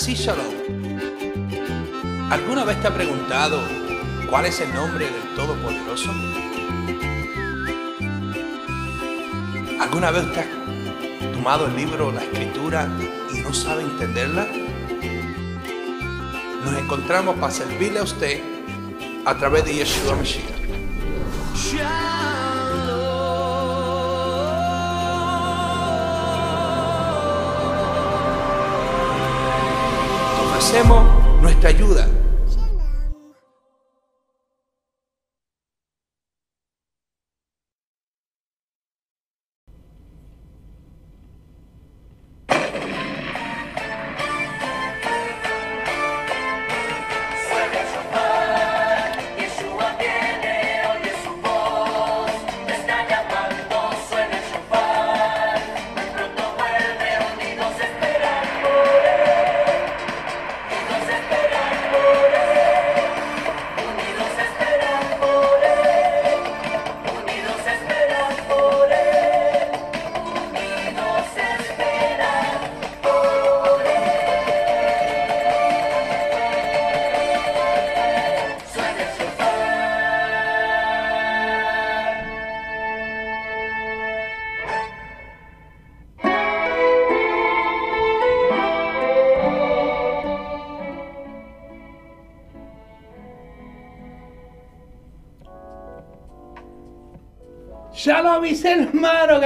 Así Shalom. ¿Alguna vez te ha preguntado cuál es el nombre del Todopoderoso? ¿Alguna vez te has tomado el libro, la escritura y no sabe entenderla? Nos encontramos para servirle a usted a través de Yeshua Mashiach. Hacemos nuestra ayuda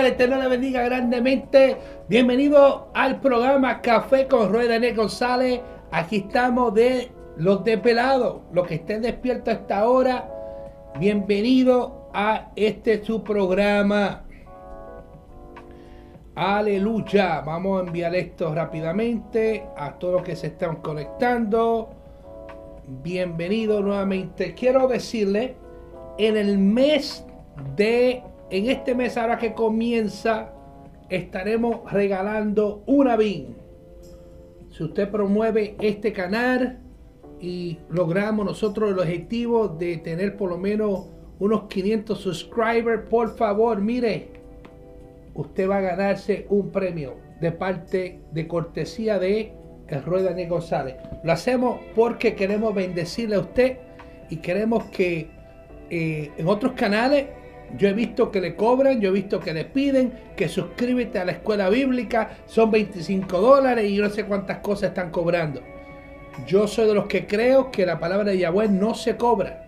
el Eterno le bendiga grandemente. Bienvenido al programa Café con Rueda Daniel González. Aquí estamos de los despelados, los que estén despiertos a esta hora. Bienvenido a este su programa. Aleluya. Vamos a enviar esto rápidamente a todos los que se están conectando. Bienvenido nuevamente. Quiero decirle, en el mes de en este mes ahora que comienza, estaremos regalando una BIN. Si usted promueve este canal y logramos nosotros el objetivo de tener por lo menos unos 500 subscribers, por favor, mire, usted va a ganarse un premio de parte de cortesía de el Roy Daniel González. Lo hacemos porque queremos bendecirle a usted y queremos que eh, en otros canales yo he visto que le cobran, yo he visto que le piden que suscríbete a la escuela bíblica, son 25 dólares y yo no sé cuántas cosas están cobrando. Yo soy de los que creo que la palabra de Yahweh no se cobra.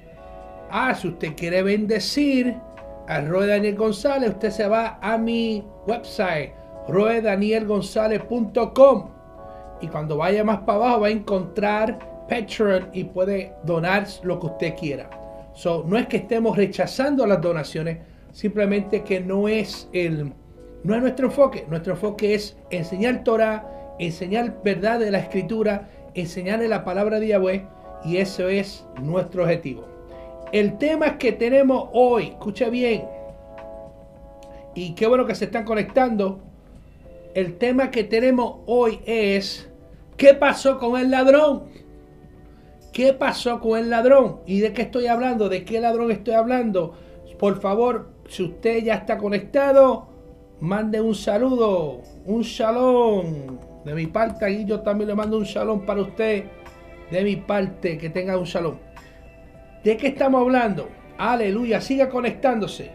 Ah, si usted quiere bendecir a Roy Daniel González, usted se va a mi website, roedanielgonzalez.com y cuando vaya más para abajo va a encontrar Patreon y puede donar lo que usted quiera no es que estemos rechazando las donaciones, simplemente que no es el no es nuestro enfoque. Nuestro enfoque es enseñar Torah, enseñar verdad de la escritura, enseñarle la palabra de Yahweh y eso es nuestro objetivo. El tema que tenemos hoy, escucha bien, y qué bueno que se están conectando. El tema que tenemos hoy es ¿qué pasó con el ladrón? ¿Qué pasó con el ladrón? ¿Y de qué estoy hablando? ¿De qué ladrón estoy hablando? Por favor, si usted ya está conectado, mande un saludo, un shalom. De mi parte, aquí yo también le mando un shalom para usted. De mi parte, que tenga un shalom. ¿De qué estamos hablando? Aleluya, siga conectándose.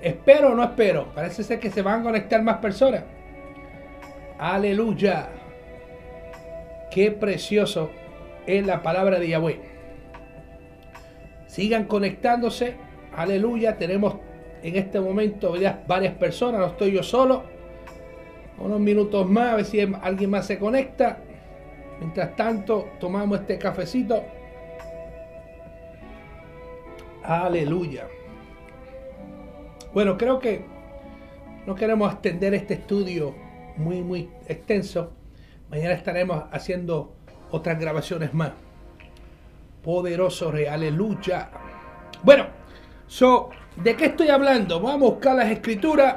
¿Espero o no espero? Parece ser que se van a conectar más personas. Aleluya. Qué precioso es la palabra de Yahweh. Sigan conectándose. Aleluya. Tenemos en este momento varias personas. No estoy yo solo. Unos minutos más. A ver si alguien más se conecta. Mientras tanto, tomamos este cafecito. Aleluya. Bueno, creo que no queremos extender este estudio muy, muy extenso. Mañana estaremos haciendo otras grabaciones más. Poderoso aleluya. Bueno, so, ¿de qué estoy hablando? Vamos a buscar las escrituras.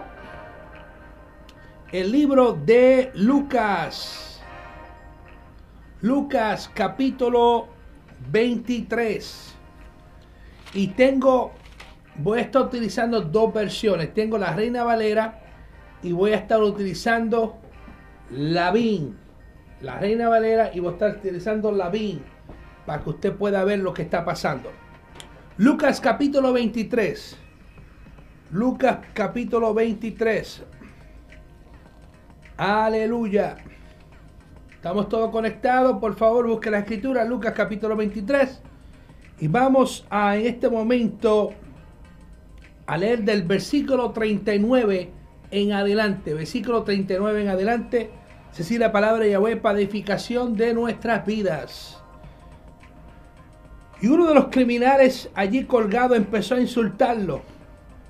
El libro de Lucas. Lucas capítulo 23. Y tengo, voy a estar utilizando dos versiones. Tengo la Reina Valera y voy a estar utilizando Lavín, la Reina Valera, y voy a estar utilizando Lavín para que usted pueda ver lo que está pasando. Lucas capítulo 23. Lucas capítulo 23. Aleluya. Estamos todos conectados. Por favor, busque la escritura. Lucas capítulo 23. Y vamos a en este momento a leer del versículo 39 en adelante. Versículo 39 en adelante. Se sigue la palabra Yahweh para edificación de nuestras vidas. Y uno de los criminales allí colgado empezó a insultarlo.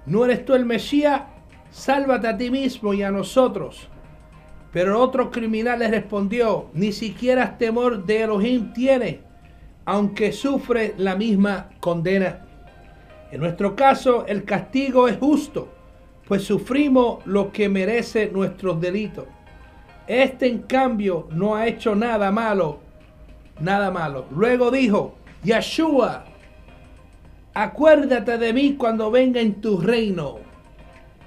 ¿No eres tú el Mesías? Sálvate a ti mismo y a nosotros. Pero otro criminal le respondió, ni siquiera temor de Elohim tiene, aunque sufre la misma condena. En nuestro caso, el castigo es justo, pues sufrimos lo que merece nuestros delitos. Este, en cambio, no ha hecho nada malo, nada malo. Luego dijo, Yeshua, acuérdate de mí cuando venga en tu reino.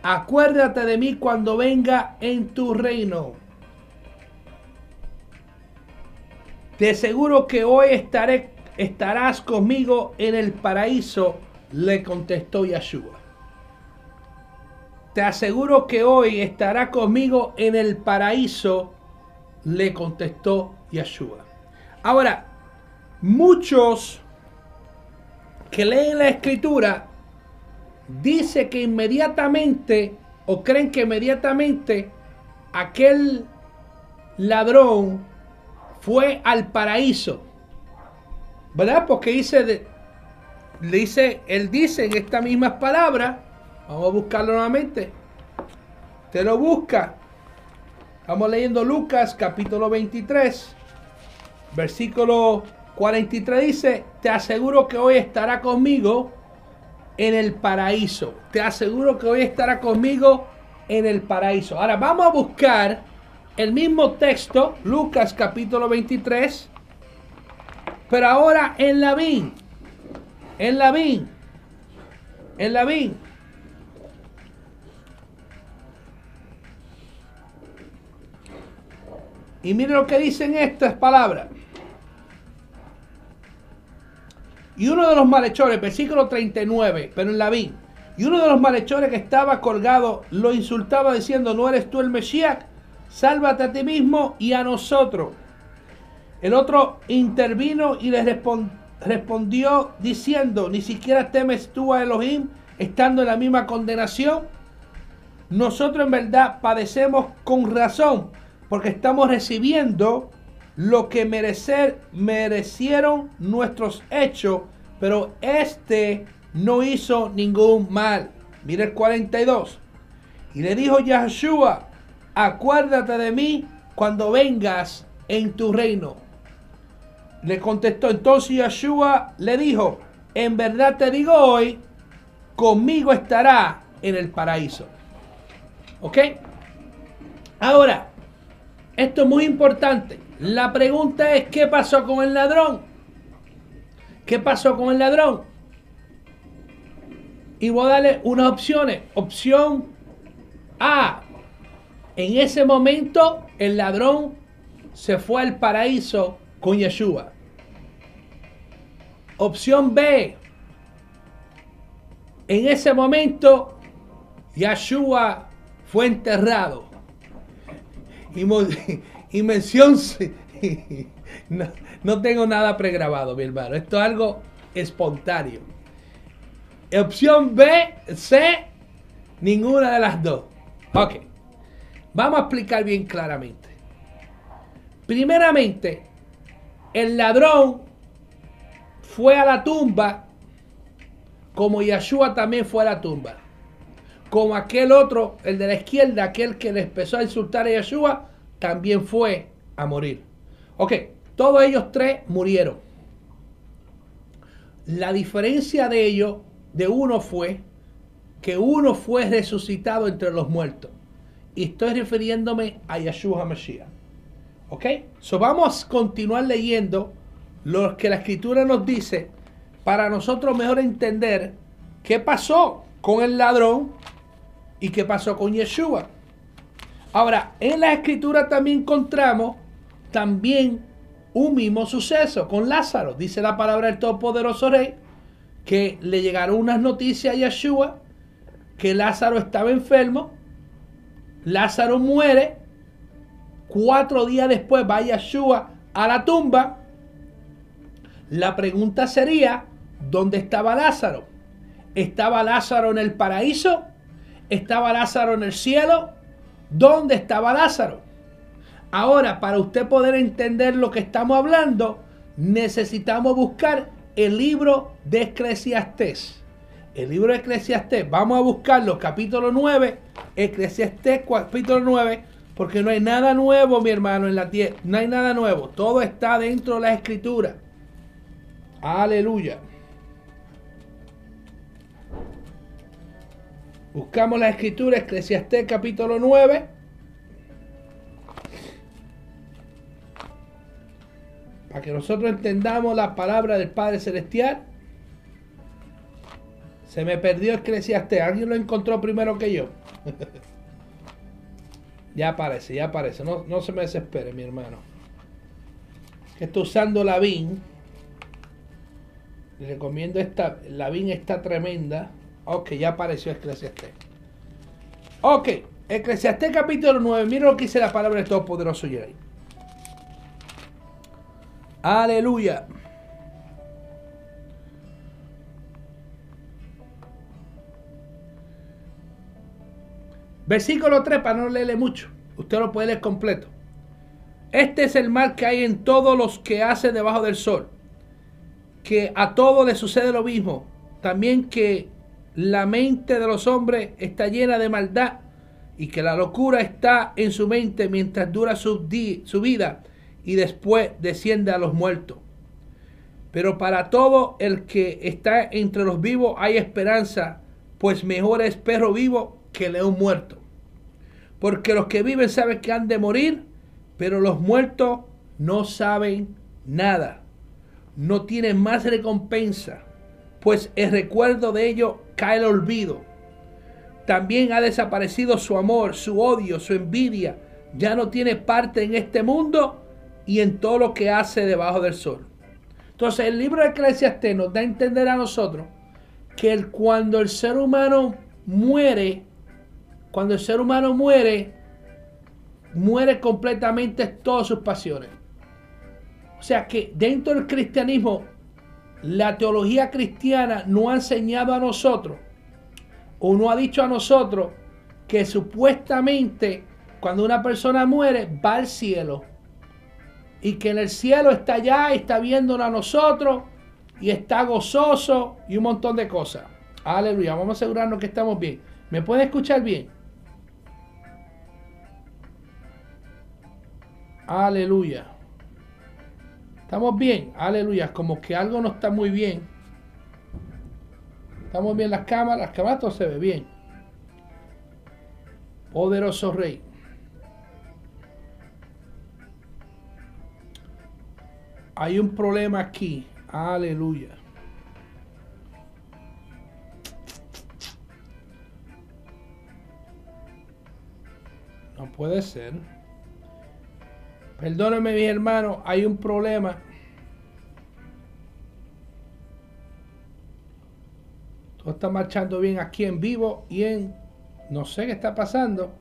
Acuérdate de mí cuando venga en tu reino. De seguro que hoy estaré, estarás conmigo en el paraíso, le contestó Yeshua. Te aseguro que hoy estará conmigo en el paraíso, le contestó Yeshua. Ahora, muchos que leen la escritura dice que inmediatamente o creen que inmediatamente aquel ladrón fue al paraíso. ¿Verdad? Porque dice, dice, él dice en estas mismas palabras, vamos a buscarlo nuevamente. Te lo busca. Estamos leyendo Lucas capítulo 23, versículo 43 dice, te aseguro que hoy estará conmigo en el paraíso. Te aseguro que hoy estará conmigo en el paraíso. Ahora vamos a buscar el mismo texto, Lucas capítulo 23, pero ahora en Lavín, en Lavín, en Lavín. Y mire lo que dicen estas palabras. Y uno de los malhechores, versículo 39, pero en Lavín. Y uno de los malhechores que estaba colgado lo insultaba diciendo, ¿no eres tú el Mesías? Sálvate a ti mismo y a nosotros. El otro intervino y le respondió diciendo, ¿ni siquiera temes tú a Elohim estando en la misma condenación? Nosotros en verdad padecemos con razón porque estamos recibiendo lo que merecer, merecieron nuestros hechos, pero este no hizo ningún mal. Mira el 42. Y le dijo Yahshua, acuérdate de mí cuando vengas en tu reino. Le contestó entonces Yeshua, le dijo, en verdad te digo hoy, conmigo estará en el paraíso. ¿Ok? Ahora, esto es muy importante. La pregunta es, ¿qué pasó con el ladrón? ¿Qué pasó con el ladrón? Y voy a darle unas opciones. Opción A, en ese momento, el ladrón se fue al paraíso con Yeshua. Opción B. En ese momento, Yeshua fue enterrado. Y, mención. No, no, tengo nada pregrabado, mi hermano. Esto es algo espontáneo. Opción B, C, ninguna de las dos. Ok. Vamos a explicar bien claramente. Primeramente, el ladrón fue a la tumba como Yeshua también fue a la tumba. Como aquel otro, el de la izquierda, aquel que le empezó a insultar a Yeshua, también fue a morir. Ok, todos ellos tres murieron. La diferencia de ellos, de uno fue que uno fue resucitado entre los muertos y estoy refiriéndome a Yeshua Mashiach. ¿Ok? So vamos a continuar leyendo lo que la escritura nos dice para nosotros mejor entender qué pasó con el ladrón y qué pasó con Yeshua. Ahora, en la escritura también encontramos también un mismo suceso con Lázaro. Dice la palabra del Todopoderoso Rey que le llegaron unas noticias a Yeshua que Lázaro estaba enfermo. Lázaro muere. Cuatro días después va Yeshua a la tumba. La pregunta sería, ¿dónde estaba Lázaro? ¿Estaba Lázaro en el paraíso? ¿Estaba Lázaro en el cielo? ¿Dónde estaba Lázaro? Ahora, para usted poder entender lo que estamos hablando, necesitamos buscar el libro de Eclesiastés. El libro de Eclesiastés, vamos a buscarlo, capítulo 9, Eclesiastés capítulo 9, porque no hay nada nuevo, mi hermano, en la tierra. No hay nada nuevo. Todo está dentro de la escritura. Aleluya. Buscamos la escritura, Eclesiastés capítulo 9. Para que nosotros entendamos la palabra del Padre Celestial. Se me perdió Eclesiastés. Alguien lo encontró primero que yo. ya aparece, ya aparece. No, no se me desespere, mi hermano. Que estoy usando la VIN. Recomiendo esta. La VIN está tremenda. Ok, ya apareció Eclesiastés. Ok, Eclesiastés capítulo 9. Mira lo que dice la palabra de Todopoderoso ahí. Aleluya. Versículo 3, para no leerle mucho. Usted lo puede leer completo. Este es el mal que hay en todos los que hacen debajo del sol. Que a todos les sucede lo mismo. También que la mente de los hombres está llena de maldad y que la locura está en su mente mientras dura su, su vida y después desciende a los muertos. Pero para todo el que está entre los vivos hay esperanza, pues mejor es perro vivo que león muerto. Porque los que viven saben que han de morir, pero los muertos no saben nada. No tienen más recompensa pues el recuerdo de ello cae el olvido. También ha desaparecido su amor, su odio, su envidia. Ya no tiene parte en este mundo y en todo lo que hace debajo del sol. Entonces el libro de Eclesiastes nos da a entender a nosotros que cuando el ser humano muere, cuando el ser humano muere, muere completamente todas sus pasiones. O sea que dentro del cristianismo la teología cristiana no ha enseñado a nosotros o no ha dicho a nosotros que supuestamente cuando una persona muere va al cielo y que en el cielo está allá, está viéndonos a nosotros y está gozoso y un montón de cosas. Aleluya, vamos a asegurarnos que estamos bien. ¿Me puede escuchar bien? Aleluya. Estamos bien, aleluya, como que algo no está muy bien. Estamos bien las cámaras, las cámaras todo se ve bien. Poderoso Rey. Hay un problema aquí, aleluya. No puede ser. Perdóneme, mi hermano, hay un problema. Todo está marchando bien aquí en vivo y en... No sé qué está pasando.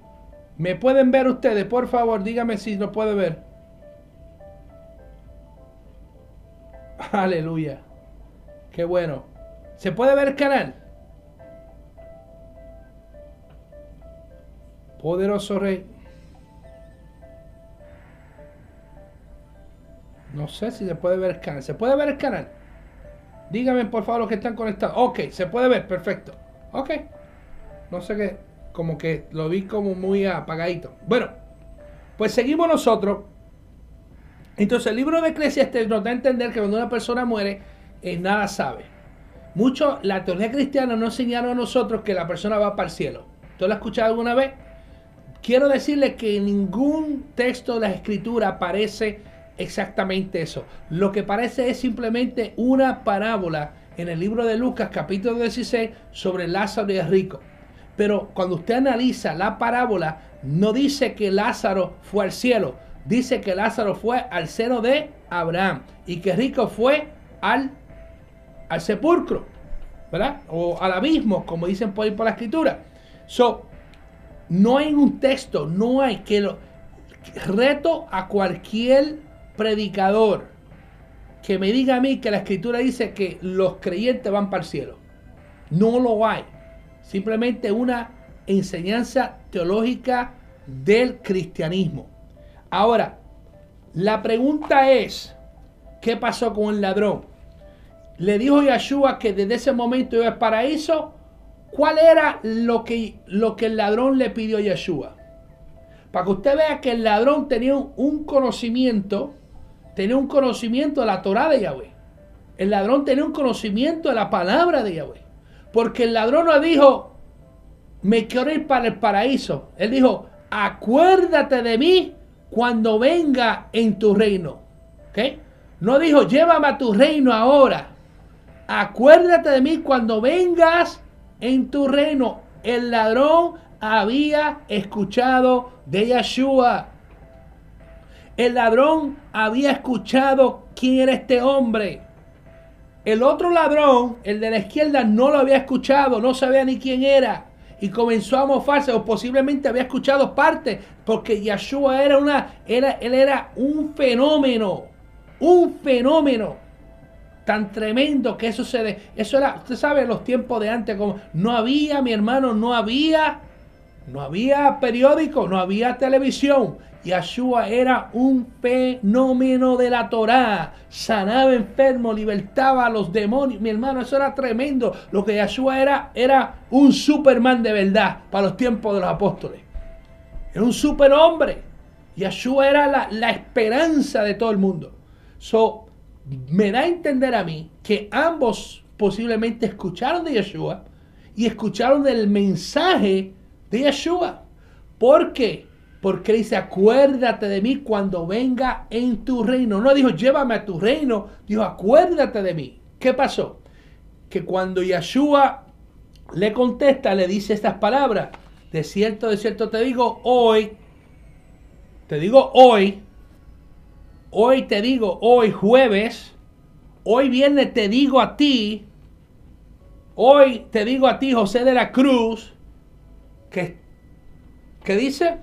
¿Me pueden ver ustedes? Por favor, dígame si lo puede ver. Aleluya. Qué bueno. ¿Se puede ver el canal? Poderoso Rey. No sé si se puede ver el canal. ¿Se puede ver el canal? Díganme por favor los que están conectados. Ok, se puede ver, perfecto. Ok. No sé qué, como que lo vi como muy apagadito. Bueno, pues seguimos nosotros. Entonces el libro de Eclesiastes nos da a entender que cuando una persona muere, eh, nada sabe. Mucho, la teología cristiana no enseñaron a nosotros que la persona va para el cielo. ¿Tú lo has escuchado alguna vez? Quiero decirle que en ningún texto de la escritura aparece exactamente eso. Lo que parece es simplemente una parábola en el libro de Lucas capítulo 16 sobre Lázaro y el rico. Pero cuando usted analiza la parábola, no dice que Lázaro fue al cielo, dice que Lázaro fue al seno de Abraham y que Rico fue al, al sepulcro, ¿verdad? O al abismo, como dicen por por la escritura. So, no hay un texto, no hay que lo reto a cualquier predicador que me diga a mí que la escritura dice que los creyentes van para el cielo. No lo hay. Simplemente una enseñanza teológica del cristianismo. Ahora, la pregunta es, ¿qué pasó con el ladrón? Le dijo Yeshua que desde ese momento iba al paraíso. ¿Cuál era lo que, lo que el ladrón le pidió a Yeshua? Para que usted vea que el ladrón tenía un conocimiento, tenía un conocimiento de la Torah de Yahweh. El ladrón tenía un conocimiento de la palabra de Yahweh. Porque el ladrón no dijo, me quiero ir para el paraíso. Él dijo, acuérdate de mí cuando venga en tu reino. ¿Ok? No dijo, llévame a tu reino ahora. Acuérdate de mí cuando vengas en tu reino. El ladrón había escuchado de Yeshua. El ladrón había escuchado quién era este hombre. El otro ladrón, el de la izquierda, no lo había escuchado, no sabía ni quién era. Y comenzó a mofarse, o posiblemente había escuchado parte, porque Yeshua era una, era, él era un fenómeno, un fenómeno tan tremendo que eso se, eso era, usted sabe, los tiempos de antes, como no había, mi hermano, no había no había periódico, no había televisión. Yeshua era un fenómeno de la Torá. Sanaba enfermos, libertaba a los demonios. Mi hermano, eso era tremendo. Lo que Yeshua era, era un Superman de verdad para los tiempos de los apóstoles. Era un superhombre. Yeshua era la, la esperanza de todo el mundo. So, me da a entender a mí que ambos posiblemente escucharon de Yeshua y escucharon del mensaje de Yeshua. ¿Por qué? Porque dice, acuérdate de mí cuando venga en tu reino. No dijo, llévame a tu reino. Dijo, acuérdate de mí. ¿Qué pasó? Que cuando Yeshua le contesta, le dice estas palabras. De cierto, de cierto te digo, hoy, te digo hoy, hoy te digo, hoy jueves, hoy viernes te digo a ti, hoy te digo a ti, José de la Cruz, ¿Qué dice?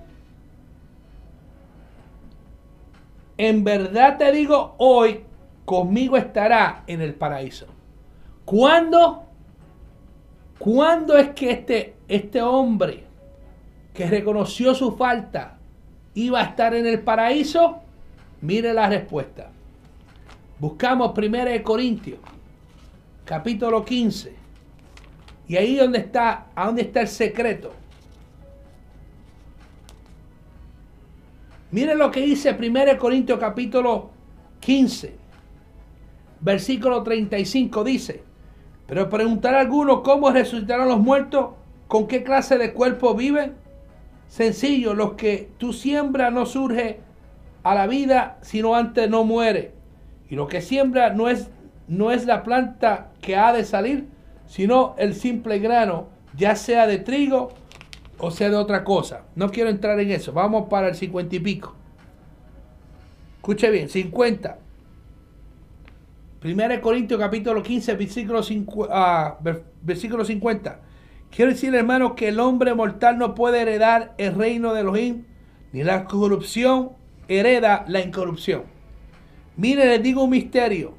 En verdad te digo, hoy conmigo estará en el paraíso. ¿Cuándo? ¿Cuándo es que este, este hombre que reconoció su falta iba a estar en el paraíso? Mire la respuesta. Buscamos 1 Corintios, capítulo 15. Y ahí donde está, ¿a dónde está el secreto? Miren lo que dice 1 Corintios capítulo 15, versículo 35 dice, pero preguntará alguno cómo resucitarán los muertos, con qué clase de cuerpo viven. Sencillo, los que tú siembras no surge a la vida, sino antes no muere. Y lo que siembra no es, no es la planta que ha de salir, sino el simple grano, ya sea de trigo o sea de otra cosa. No quiero entrar en eso. Vamos para el 50 y pico. Escuche bien, 50. 1 Corintios capítulo 15, versículo, 50, ah, versículo 50. Quiero decir, hermano, que el hombre mortal no puede heredar el reino de Elohim, ni la corrupción hereda la incorrupción. Mire, les digo un misterio.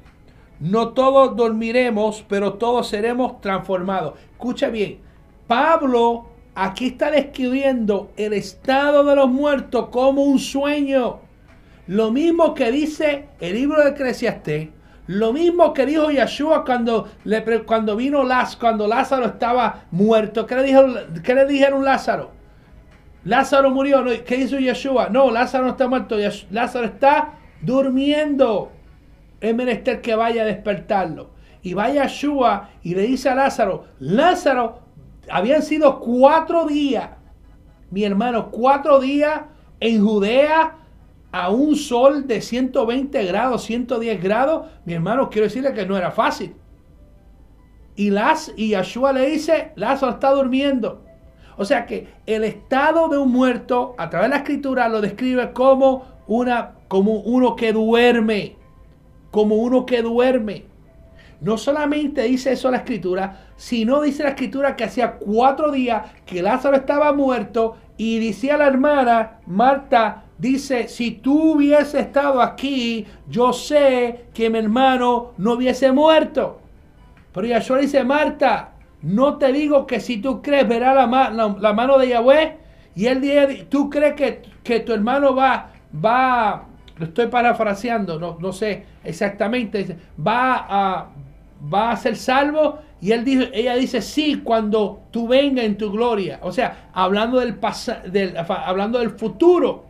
No todos dormiremos, pero todos seremos transformados. Escucha bien. Pablo Aquí está describiendo el estado de los muertos como un sueño. Lo mismo que dice el libro de Eclesiastés. Lo mismo que dijo Yeshua cuando, cuando vino Lázaro, cuando Lázaro estaba muerto. ¿Qué le, dijo, ¿Qué le dijeron Lázaro? Lázaro murió. ¿Qué hizo Yeshua? No, Lázaro no está muerto. Lázaro está durmiendo. Es menester que vaya a despertarlo. Y vaya Yeshua y le dice a Lázaro, Lázaro, habían sido cuatro días, mi hermano, cuatro días en Judea a un sol de 120 grados, 110 grados. Mi hermano, quiero decirle que no era fácil. Y, las, y Yeshua le dice, Lázaro está durmiendo. O sea que el estado de un muerto, a través de la escritura, lo describe como, una, como uno que duerme. Como uno que duerme. No solamente dice eso la escritura, sino dice la escritura que hacía cuatro días que Lázaro estaba muerto y decía la hermana Marta, dice, si tú hubiese estado aquí, yo sé que mi hermano no hubiese muerto. Pero Yahshua dice, Marta, no te digo que si tú crees verá la, mano de Yahweh. Y él dice, tú crees que, que, tu hermano va, va, lo estoy parafraseando, no, no sé exactamente, va a, va a ser salvo. Y él dijo, ella dice, sí, cuando tú venga en tu gloria. O sea, hablando del, hablando del futuro.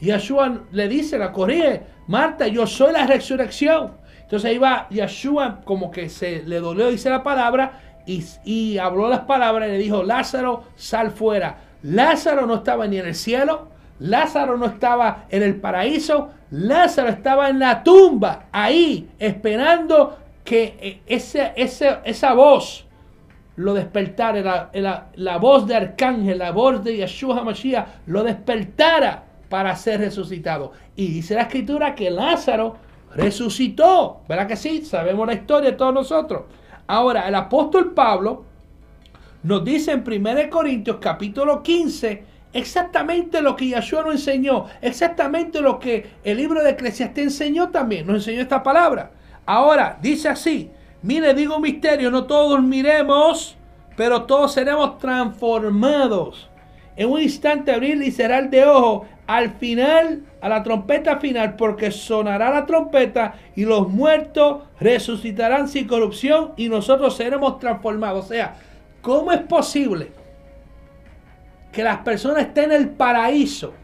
Yeshua le dice, la corrige, Marta, yo soy la resurrección. Entonces ahí va Yeshua como que se le dolió, dice la palabra, y, y habló las palabras y le dijo, Lázaro, sal fuera. Lázaro no estaba ni en el cielo, Lázaro no estaba en el paraíso, Lázaro estaba en la tumba, ahí, esperando que eh, ese, esa voz lo despertara, la, la, voz de Arcángel, la voz de Yeshua HaMashiach, lo despertara para ser resucitado. Y dice la escritura que Lázaro resucitó. ¿Verdad que sí? Sabemos la historia de todos nosotros. Ahora, el apóstol Pablo nos dice en 1 Corintios capítulo 15 exactamente lo que Yeshua nos enseñó, exactamente lo que el libro de Eclesiastés enseñó también, nos enseñó esta palabra. Ahora, dice así, mire, digo un misterio, no todos miremos, pero todos seremos transformados. En un instante abrir y el de ojo, al final, a la trompeta final, porque sonará la trompeta y los muertos resucitarán sin corrupción y nosotros seremos transformados. O sea, ¿cómo es posible que las personas estén en el paraíso?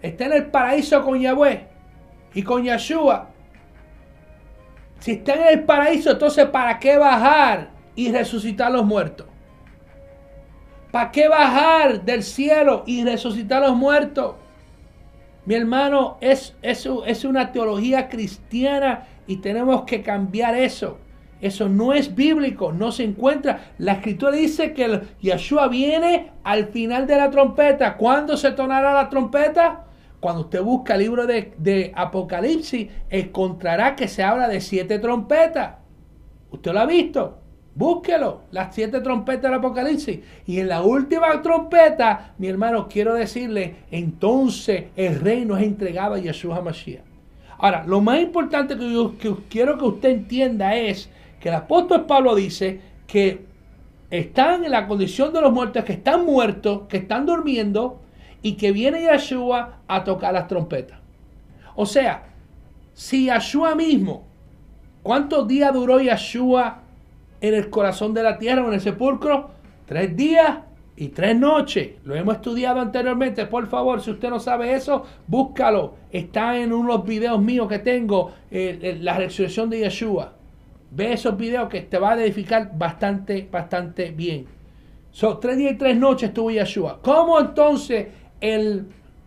Estén en el paraíso con Yahweh y con Yeshua si están en el paraíso, entonces ¿para qué bajar y resucitar los muertos? ¿Para qué bajar del cielo y resucitar los muertos? Mi hermano, es, es una teología cristiana y tenemos que cambiar eso. Eso no es bíblico, no se encuentra. La escritura dice que Yeshua viene al final de la trompeta. ¿Cuándo se tonará la trompeta? Cuando usted busca el libro de, Apocalipsis, encontrará que se habla de siete trompetas. ¿Usted lo ha visto? Búsquelo, las siete trompetas del Apocalipsis. Y en la última trompeta, mi hermano, quiero decirle, entonces el reino es entregado a Yeshua HaMashiach. Ahora, lo más importante que quiero que usted entienda es que el apóstol Pablo dice que están en la condición de los muertos, que están muertos, que están durmiendo, y que viene Yeshua a tocar las trompetas. O sea, si Yeshua mismo, ¿cuántos días duró Yeshua en el corazón de la tierra o en el sepulcro? Tres días y tres noches. Lo hemos estudiado anteriormente. Por favor, si usted no sabe eso, búscalo. Está en unos videos míos que tengo, eh, la resurrección de Yeshua. Ve esos videos que te va a edificar bastante, bastante bien. Son tres días y tres noches estuvo Yeshua. ¿Cómo entonces el,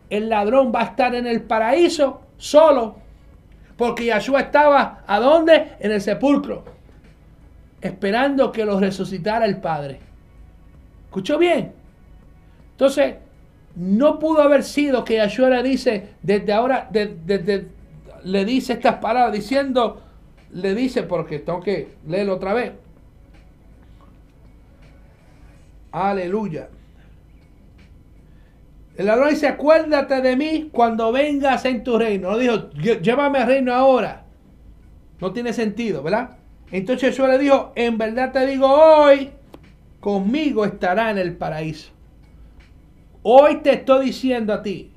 ladrón va a estar en el paraíso solo. Porque Yahshua estaba, ¿a dónde? En el sepulcro. Esperando que lo resucitara el Padre. ¿Escuchó bien? Entonces, no pudo haber sido que Yahshua le dice, desde ahora, le dice estas palabras, diciendo, le dice, porque tengo que leerlo otra vez. Aleluya. El ladrón dice, acuérdate de mí cuando vengas en tu reino. No dijo, llévame al reino ahora. No tiene sentido, ¿verdad? Entonces Jesús le dijo, en verdad te digo hoy, conmigo estará en el paraíso. Hoy te estoy diciendo a ti.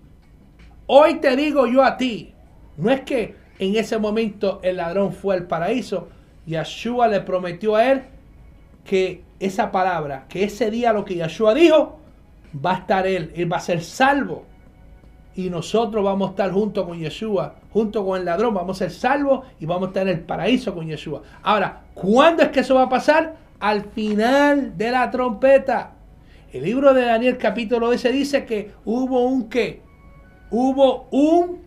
Hoy te digo yo a ti. No es que en ese momento el ladrón fue al paraíso. Yeshua le prometió a él que esa palabra, que ese día lo que Yeshua dijo, va a estar Él, Él va a ser salvo. Y nosotros vamos a estar junto con Yeshua, junto con el ladrón, vamos a ser salvos y vamos a estar en el paraíso con Yeshua. Ahora, ¿cuándo es que eso va a pasar? Al final de la trompeta. El libro de Daniel capítulo 10 dice que hubo un qué? Hubo un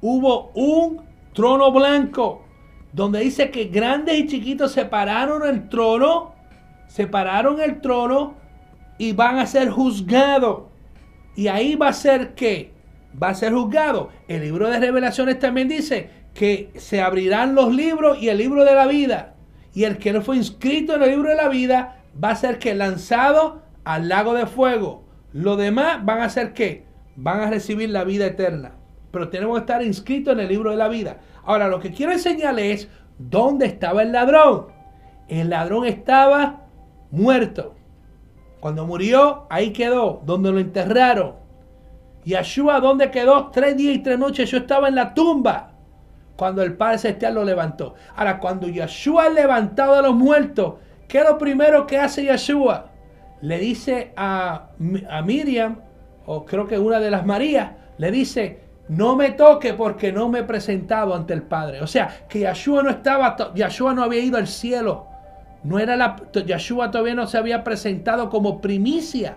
hubo un trono blanco donde dice que grandes y chiquitos separaron el trono, separaron el trono y van a ser juzgados. Y ahí va a ser que va a ser juzgado. El libro de revelaciones también dice que se abrirán los libros y el libro de la vida. Y el que no fue inscrito en el libro de la vida va a ser que lanzado al lago de fuego. Los demás van a ser que van a recibir la vida eterna. Pero tenemos que estar inscritos en el libro de la vida. Ahora, lo que quiero enseñarles es dónde estaba el ladrón. El ladrón estaba muerto. Cuando murió, ahí quedó, donde lo enterraron. Yeshua, ¿dónde quedó? Tres días y tres noches. Yo estaba en la tumba cuando el Padre Celestial lo levantó. Ahora, cuando Yeshua es levantado de los muertos, ¿qué es lo primero que hace Yeshua? Le dice a, a Miriam, o creo que una de las Marías, le dice, no me toque porque no me he presentado ante el Padre. O sea, que Yeshua no estaba, Yeshua no había ido al cielo. No era la, Yeshua todavía no se había presentado como primicia.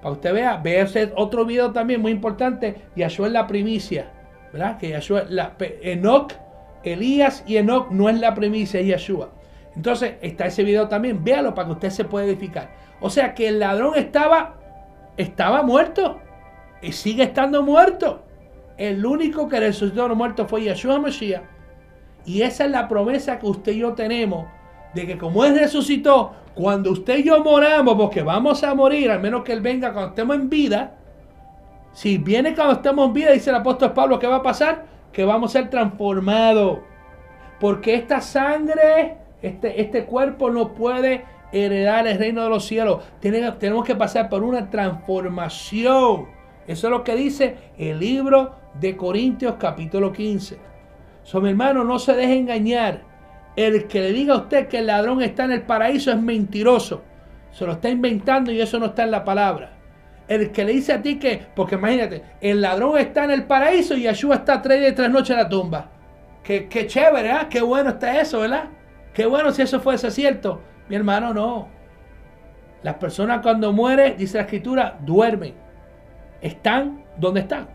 Para usted vea, vea otro video también muy importante. Yahshua es la primicia. ¿Verdad? Que Yahshua, la, Enoch, Elías y Enoch no es la primicia, es Yahshua. Entonces está ese video también. Véalo para que usted se pueda edificar. O sea que el ladrón estaba, estaba muerto. Y sigue estando muerto. El único que resucitó a los muertos fue Yahshua Mashiach. Y esa es la promesa que usted y yo tenemos. De que como Él resucitó, cuando usted y yo moramos, porque vamos a morir, al menos que Él venga cuando estemos en vida, si viene cuando estemos en vida, dice el apóstol Pablo, ¿qué va a pasar? Que vamos a ser transformados. Porque esta sangre, este, este cuerpo no puede heredar el reino de los cielos. Tenemos, que pasar por una transformación. Eso es lo que dice el libro de Corintios capítulo 15. So, mi hermano, no se deje engañar. El que le diga a usted que el ladrón está en el paraíso es mentiroso. Se lo está inventando y eso no está en la palabra. El que le dice a ti que, porque imagínate, el ladrón está en el paraíso y Yeshua está tres días y tres noches en la tumba. Qué, qué chévere, ¿eh? Qué bueno está eso, ¿verdad? Qué bueno si eso fuese cierto. Mi hermano, no. Las personas cuando mueren, dice la escritura, duermen. Están donde están.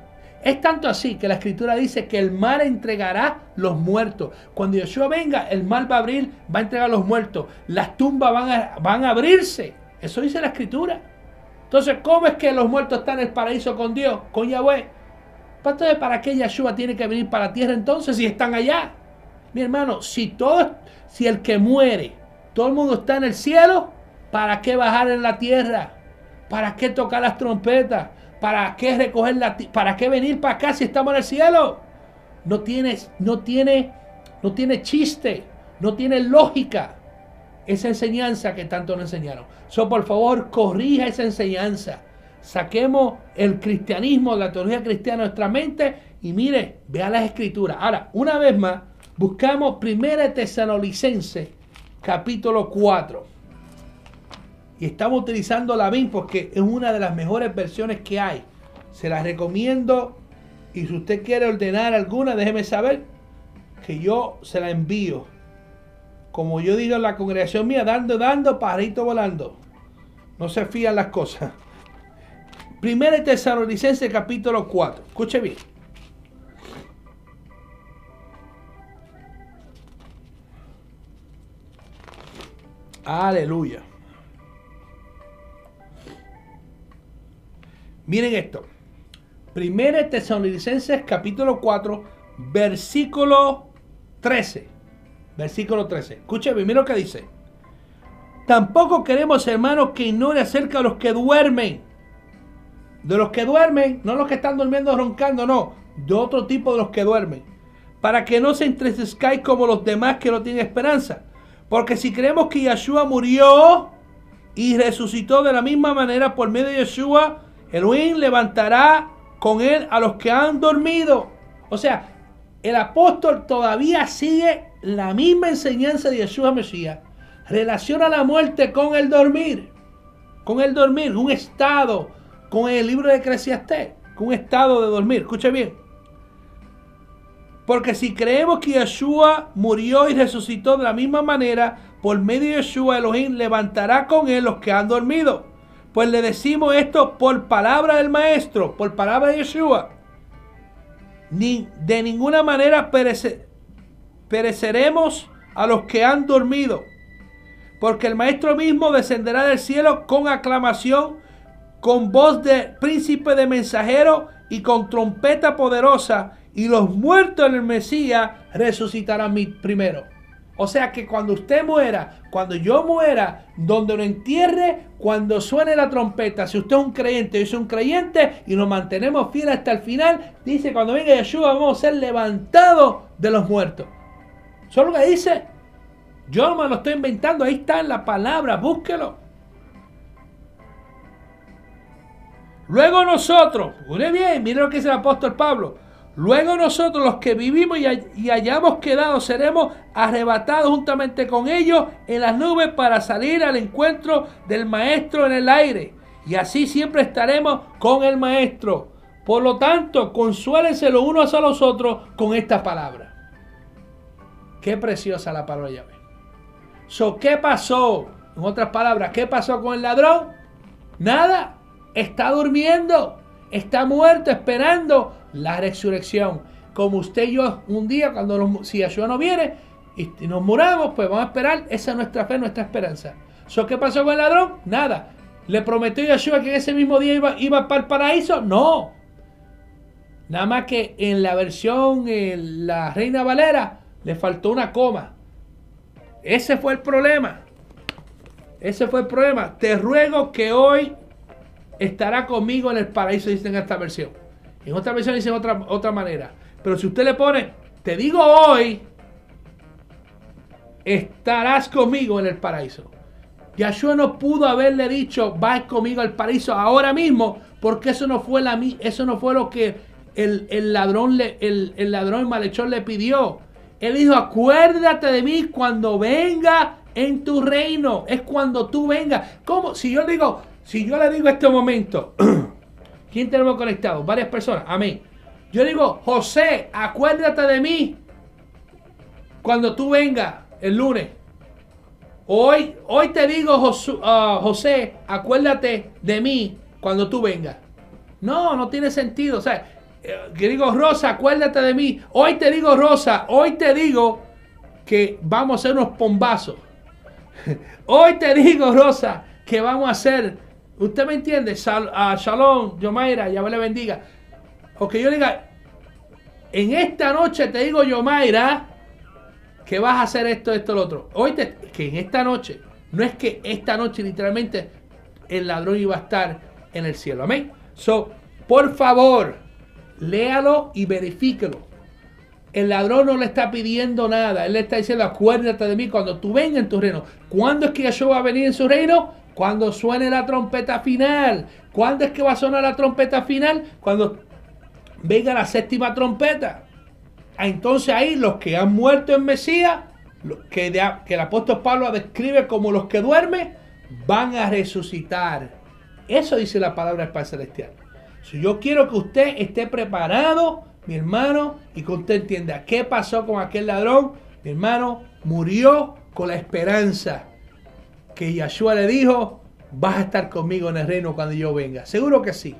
Es tanto así que la escritura dice que el mar entregará los muertos. Cuando Yeshua venga, el mar va a abrir, va a entregar los muertos. Las tumbas van a, van a abrirse. Eso dice la escritura. Entonces, ¿cómo es que los muertos están en el paraíso con Dios, con Yahweh? Entonces, ¿para qué Yeshua tiene que venir para la tierra entonces si están allá? Mi hermano, si todo, si el que muere, todo el mundo está en el cielo, ¿para qué bajar en la tierra? ¿Para qué tocar las trompetas? ¿Para qué recoger para qué venir para acá si estamos en el cielo? No tiene, no tiene, no tiene chiste, no tiene lógica esa enseñanza que tanto nos enseñaron. So, por favor, corrija esa enseñanza. Saquemos el cristianismo, la teología cristiana de nuestra mente y mire, vea las escrituras. Ahora, una vez más, buscamos 1 Tesalonicense, capítulo 4. Y estamos utilizando la BIM porque es una de las mejores versiones que hay. Se las recomiendo. Y si usted quiere ordenar alguna, déjeme saber que yo se la envío. Como yo digo en la congregación mía, dando, dando, pajarito volando. No se fían las cosas. Primera Tesalonicense capítulo 4. Escuche bien. Aleluya. Miren esto. Primera Tesalonicenses capítulo 4, versículo 13. Versículo 13. Escúcheme, miren lo que dice. Tampoco queremos, hermanos, que ignore acerca de los que duermen. De los que duermen, no los que están durmiendo roncando, no. De otro tipo de los que duermen. Para que no se entristezcáis como los demás que no tienen esperanza. Porque si creemos que Yeshua murió y resucitó de la misma manera por medio de Yeshua, Elohim levantará con él a los que han dormido. O sea, el apóstol todavía sigue la misma enseñanza de Yeshua Mesías. Relaciona la muerte con el dormir. Con el dormir, un estado, con el libro de Eclesiastés, con un estado de dormir. Escuche bien. Porque si creemos que Yeshua murió y resucitó de la misma manera, por medio de Yeshua Elohim levantará con él los que han dormido. Pues le decimos esto por palabra del Maestro, por palabra de Yeshua. Ni, de ninguna manera pereceremos a los que han dormido. porque el Maestro mismo descenderá del cielo con aclamación, con voz de príncipe de mensajero y con trompeta poderosa, y los muertos en el Mesías resucitarán primero. O sea que cuando usted muera, cuando yo muera, donde lo entierre, cuando suene la trompeta, si usted es un creyente, yo soy un creyente y nos mantenemos fieles hasta el final, dice cuando venga Yeshua vamos a ser levantados de los muertos. Eso es lo que dice. Yo no me lo estoy inventando, ahí está en la palabra, búsquelo. Luego nosotros, mire bien, mire lo que dice el apóstol Pablo. Luego nosotros los que vivimos y, hayamos quedado seremos arrebatados juntamente con ellos en las nubes para salir al encuentro del Maestro en el aire. Y así siempre estaremos con el Maestro. Por lo tanto, consuélense los unos a los otros con esta palabra. Qué preciosa la palabra llave. So, ¿Qué pasó? En otras palabras, ¿qué pasó con el ladrón? Nada. Está durmiendo. Está muerto esperando la resurrección. Como usted y yo un día, cuando si Yeshua no viene y nos muramos, pues vamos a esperar. Esa es nuestra fe, nuestra esperanza. ¿So qué pasó con el ladrón? Nada. ¿Le prometió Yeshua que ese mismo día iba, iba para el paraíso? No. Nada más que en la versión, en la Reina Valera, le faltó una coma. Ese fue el problema. Ese fue el problema. Te ruego que hoy estará conmigo en el paraíso, dice en esta versión. En otra versión dice otra, otra manera. Pero si usted le pone, te digo hoy, estarás conmigo en el paraíso. Yahshua no pudo haberle dicho, vas conmigo al paraíso ahora mismo, porque eso no fue, la, eso no fue lo que el, ladrón, le, el, el ladrón malhechor le pidió. Él dijo, acuérdate de mí cuando venga en tu reino. Es cuando tú vengas. ¿Cómo? Si yo digo, si yo le digo este momento, ¿quién tenemos conectado? Varias personas. Amén. Yo digo, José, acuérdate de mí cuando tú vengas el lunes. Hoy, hoy te digo, uh, José, acuérdate de mí cuando tú vengas. No, no tiene sentido. O sea, eh, que digo, Rosa, acuérdate de mí. Hoy te digo, Rosa, hoy te digo que vamos a hacer unos pombazos. Hoy te digo, Rosa, que vamos a hacer ¿Usted me entiende? Sal, a Shalom, Yomaira, ya le bendiga. O que yo diga, en esta noche te digo, Yomaira, que vas a hacer esto, esto, lo otro. Hoy que en esta noche, no es que esta noche literalmente el ladrón iba a estar en el cielo. Amén. So, por favor, léalo y verifíquelo. El ladrón no le está pidiendo nada. Él le está diciendo, acuérdate de mí cuando tú vengas en tu reino. ¿Cuándo es que Yahshua va a venir en su reino? Cuando suene la trompeta final. ¿Cuándo es que va a sonar la trompeta final? Cuando venga la séptima trompeta. Ah, entonces ahí los que han muerto en Mesías, que, que el apóstol Pablo describe como los que duermen, van a resucitar. Eso dice la palabra del Padre Celestial. Si yo quiero que usted esté preparado, mi hermano, y que usted entienda qué pasó con aquel ladrón, mi hermano, murió con la esperanza que Yahshua le dijo, vas a estar conmigo en el reino cuando yo venga. Seguro que sí,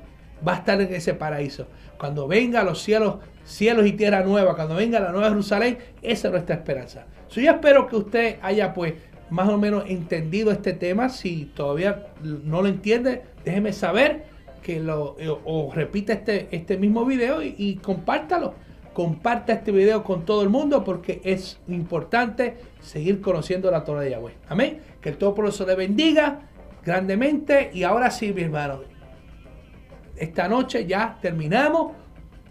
va a estar en ese paraíso. Cuando venga los cielos, cielos y tierra nueva, cuando venga la nueva Jerusalén, esa es nuestra esperanza. yo espero que usted haya pues más o menos entendido este tema. Si todavía no lo entiende, déjeme saber que lo eh, o repita este, este mismo video y, y compártalo comparta este video con todo el mundo porque es importante seguir conociendo la Torah de Yahweh. Amén. Que el Todopoderoso le bendiga grandemente. Y ahora sí, mi hermano, esta noche ya terminamos.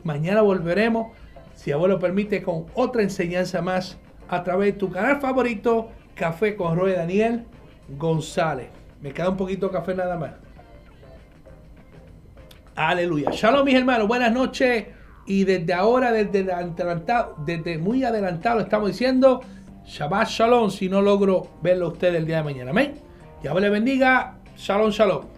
Mañana volveremos, si abuelo permite, con otra enseñanza más a través de tu canal favorito, Café con Roy Daniel González. Me queda un poquito de café nada más. Aleluya. Shalom, mis hermanos. Buenas noches. Y desde ahora, desde, desde muy adelantado, estamos diciendo Shabbat Shalom si no logro verlo usted el día de mañana. Amén. Ya le bendiga. Shalom, shalom.